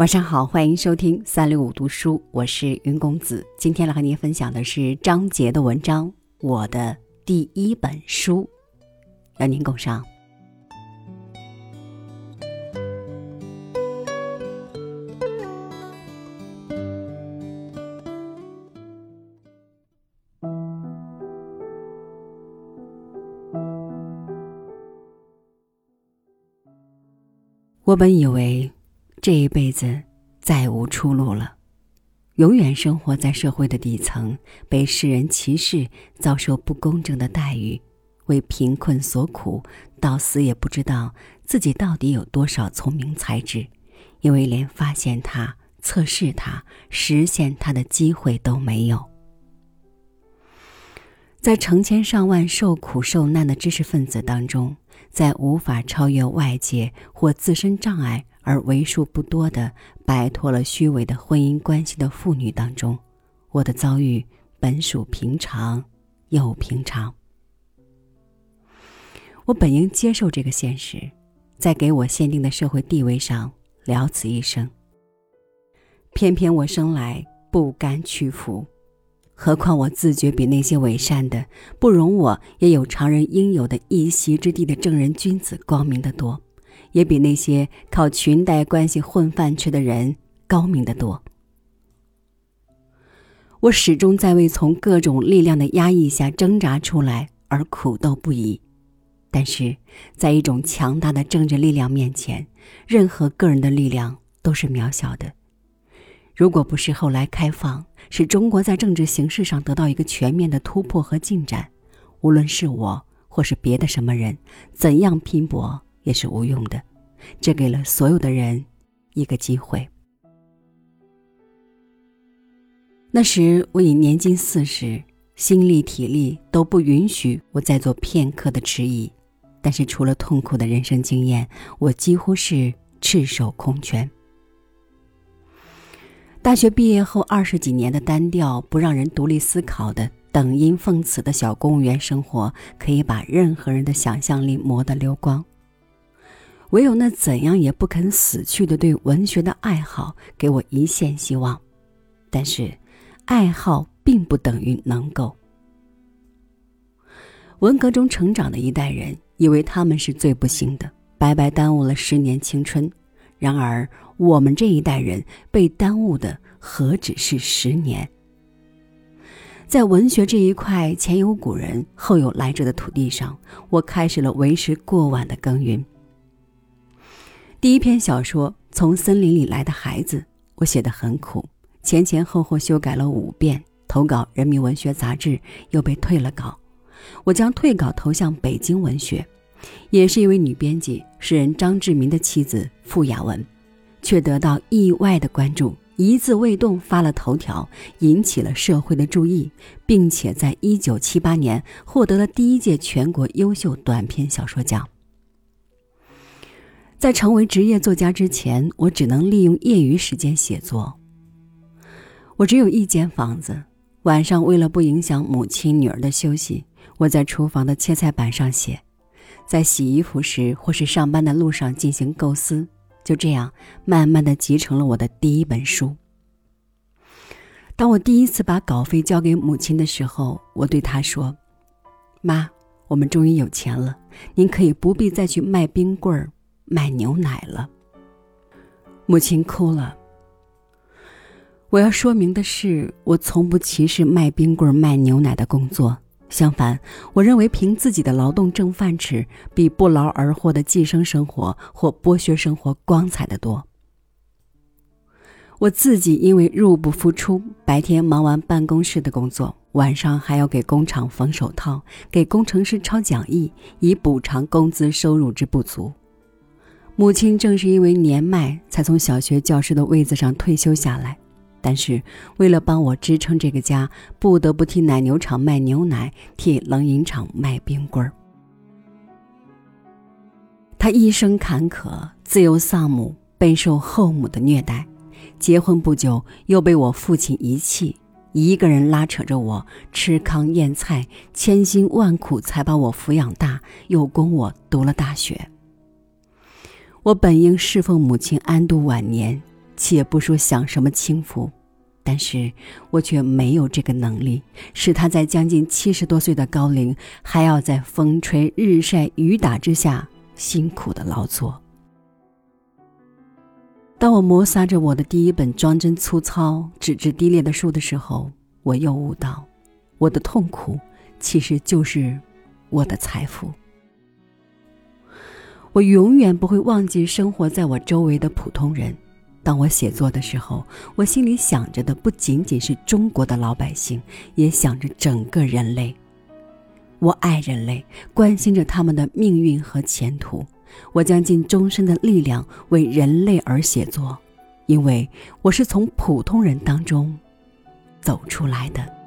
晚上好，欢迎收听三六五读书，我是云公子。今天来和您分享的是张杰的文章《我的第一本书》，邀您共赏。我本以为。这一辈子再无出路了，永远生活在社会的底层，被世人歧视，遭受不公正的待遇，为贫困所苦，到死也不知道自己到底有多少聪明才智，因为连发现它、测试它、实现它的机会都没有。在成千上万受苦受难的知识分子当中，在无法超越外界或自身障碍。而为数不多的摆脱了虚伪的婚姻关系的妇女当中，我的遭遇本属平常又平常。我本应接受这个现实，在给我限定的社会地位上了此一生。偏偏我生来不甘屈服，何况我自觉比那些伪善的、不容我也有常人应有的一席之地的正人君子光明的多。也比那些靠裙带关系混饭吃的人高明得多。我始终在为从各种力量的压抑下挣扎出来而苦斗不已，但是在一种强大的政治力量面前，任何个人的力量都是渺小的。如果不是后来开放，使中国在政治形势上得到一个全面的突破和进展，无论是我或是别的什么人，怎样拼搏。也是无用的，这给了所有的人一个机会。那时我已年近四十，心力体力都不允许我再做片刻的迟疑，但是除了痛苦的人生经验，我几乎是赤手空拳。大学毕业后二十几年的单调、不让人独立思考的等音奉词的小公务员生活，可以把任何人的想象力磨得溜光。唯有那怎样也不肯死去的对文学的爱好，给我一线希望。但是，爱好并不等于能够。文革中成长的一代人，以为他们是最不幸的，白白耽误了十年青春。然而，我们这一代人被耽误的何止是十年？在文学这一块前有古人后有来者的土地上，我开始了为时过晚的耕耘。第一篇小说《从森林里来的孩子》，我写得很苦，前前后后修改了五遍，投稿《人民文学》杂志又被退了稿。我将退稿投向北京文学，也是一位女编辑，诗人张志明的妻子傅雅文，却得到意外的关注，一字未动发了头条，引起了社会的注意，并且在一九七八年获得了第一届全国优秀短篇小说奖。在成为职业作家之前，我只能利用业余时间写作。我只有一间房子，晚上为了不影响母亲、女儿的休息，我在厨房的切菜板上写，在洗衣服时或是上班的路上进行构思，就这样慢慢的集成了我的第一本书。当我第一次把稿费交给母亲的时候，我对她说：“妈，我们终于有钱了，您可以不必再去卖冰棍儿。”卖牛奶了，母亲哭了。我要说明的是，我从不歧视卖冰棍、卖牛奶的工作。相反，我认为凭自己的劳动挣饭吃，比不劳而获的寄生生活或剥削生活光彩的多。我自己因为入不敷出，白天忙完办公室的工作，晚上还要给工厂缝手套，给工程师抄讲义，以补偿工资收入之不足。母亲正是因为年迈，才从小学教师的位子上退休下来。但是，为了帮我支撑这个家，不得不替奶牛场卖牛奶，替冷饮厂卖冰棍儿。他一生坎坷，自幼丧母，备受后母的虐待。结婚不久，又被我父亲遗弃，一个人拉扯着我吃糠咽菜，千辛万苦才把我抚养大，又供我读了大学。我本应侍奉母亲安度晚年，且不说享什么清福，但是我却没有这个能力，使他在将近七十多岁的高龄，还要在风吹日晒雨打之下辛苦的劳作。当我摩挲着我的第一本装帧粗糙、纸质低劣的书的时候，我又悟到，我的痛苦其实就是我的财富。我永远不会忘记生活在我周围的普通人。当我写作的时候，我心里想着的不仅仅是中国的老百姓，也想着整个人类。我爱人类，关心着他们的命运和前途。我将尽终身的力量为人类而写作，因为我是从普通人当中走出来的。